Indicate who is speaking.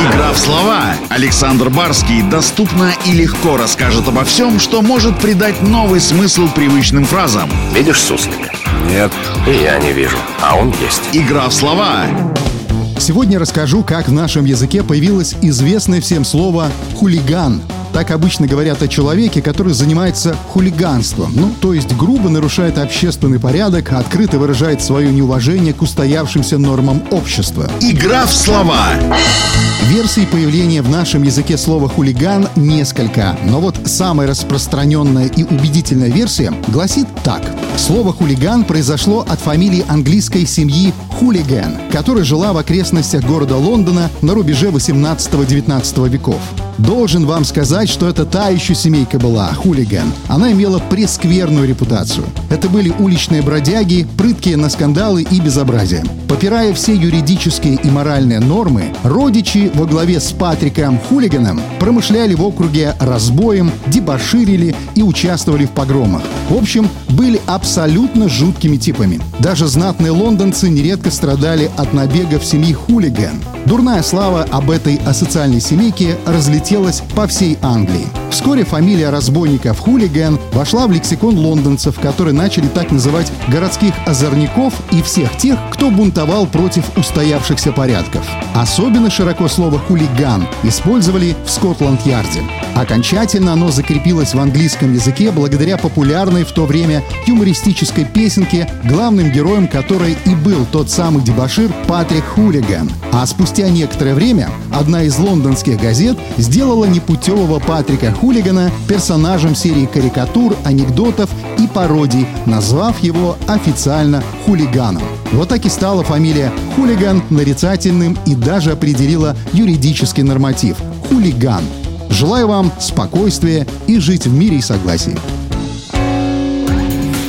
Speaker 1: Игра в слова. Александр Барский доступно и легко расскажет обо всем, что может придать новый смысл привычным фразам.
Speaker 2: Видишь суслика?
Speaker 3: Нет.
Speaker 2: И я не вижу, а он есть.
Speaker 1: Игра в слова.
Speaker 4: Сегодня расскажу, как в нашем языке появилось известное всем слово «хулиган». Так обычно говорят о человеке, который занимается хулиганством, ну, то есть грубо нарушает общественный порядок, открыто выражает свое неуважение к устоявшимся нормам общества.
Speaker 1: Игра в слова.
Speaker 4: Версий появления в нашем языке слова «хулиган» несколько, но вот самая распространенная и убедительная версия гласит так. Слово «хулиган» произошло от фамилии английской семьи Хулиган, которая жила в окрестностях города Лондона на рубеже 18-19 веков. Должен вам сказать, что это та еще семейка была, хулиган. Она имела прескверную репутацию. Это были уличные бродяги, прыткие на скандалы и безобразие. Попирая все юридические и моральные нормы, родичи во главе с Патриком Хулиганом промышляли в округе разбоем, дебоширили и участвовали в погромах. В общем, были абсолютно жуткими типами. Даже знатные лондонцы нередко страдали от набегов семьи хулиган. Дурная слава об этой асоциальной семейке разлетелась по всей Англии. Вскоре фамилия разбойников хулиган вошла в лексикон лондонцев, которые начали так называть городских озорников и всех тех, кто бунтовал против устоявшихся порядков. Особенно широко слово «хулиган» использовали в Скотланд-Ярде. Окончательно оно закрепилось в английском языке благодаря популярной в то время юмористической песенке, главным героем которой и был тот самый дебашир Патрик Хулиган. А спустя некоторое время одна из лондонских газет сделала непутевого Патрика Хулигана персонажем серии карикатур, анекдотов и пародий, назвав его официально хулиганом. Вот так и стала фамилия Хулиган нарицательным и даже определила юридический норматив – хулиган. Желаю вам спокойствия и жить в мире и согласии.